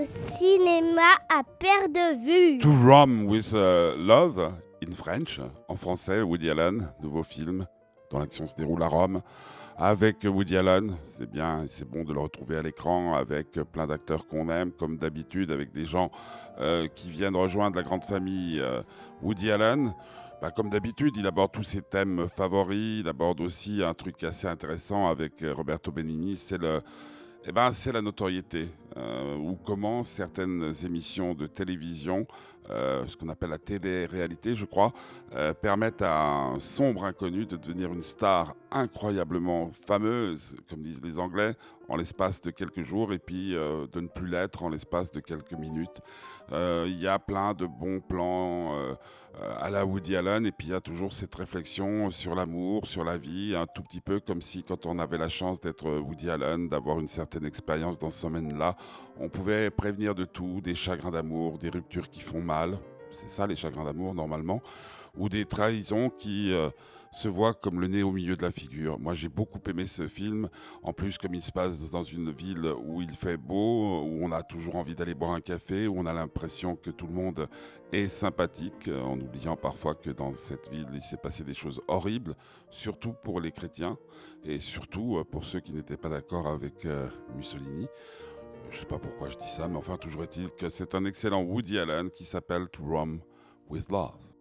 le cinéma à perte de vue. To Rome with uh, Love, in French, en français, Woody Allen, nouveau film dont l'action se déroule à Rome. Avec Woody Allen, c'est bien, c'est bon de le retrouver à l'écran avec plein d'acteurs qu'on aime, comme d'habitude, avec des gens euh, qui viennent rejoindre la grande famille euh, Woody Allen. Bah, comme d'habitude, il aborde tous ses thèmes favoris. Il aborde aussi un truc assez intéressant avec euh, Roberto Benigni, c'est le, eh ben, c'est la notoriété, euh, ou comment certaines émissions de télévision, euh, ce qu'on appelle la télé-réalité, je crois, euh, permettent à un sombre inconnu de devenir une star incroyablement fameuse, comme disent les Anglais, en l'espace de quelques jours, et puis de ne plus l'être en l'espace de quelques minutes. Il y a plein de bons plans à la Woody Allen, et puis il y a toujours cette réflexion sur l'amour, sur la vie, un tout petit peu comme si quand on avait la chance d'être Woody Allen, d'avoir une certaine expérience dans ce domaine-là, on pouvait prévenir de tout, des chagrins d'amour, des ruptures qui font mal, c'est ça les chagrins d'amour normalement, ou des trahisons qui euh, se voient comme le nez au milieu de la figure. Moi j'ai beaucoup aimé ce film, en plus comme il se passe dans une ville où il fait beau, où on a toujours envie d'aller boire un café, où on a l'impression que tout le monde est sympathique, euh, en oubliant parfois que dans cette ville il s'est passé des choses horribles, surtout pour les chrétiens, et surtout euh, pour ceux qui n'étaient pas d'accord avec Mussolini. Je sais pas pourquoi je dis ça, mais enfin, toujours est-il que c'est un excellent Woody Allen qui s'appelle To Rome with Love.